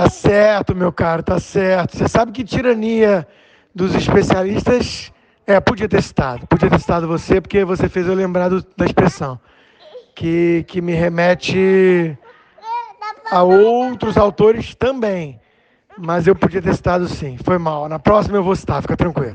Tá certo, meu caro, tá certo. Você sabe que tirania dos especialistas. É, podia ter citado. Podia ter citado você, porque você fez eu lembrar do- da expressão. Que, que me remete a outros autores também. Mas eu podia ter citado sim. Foi mal. Na próxima eu vou citar, fica tranquilo.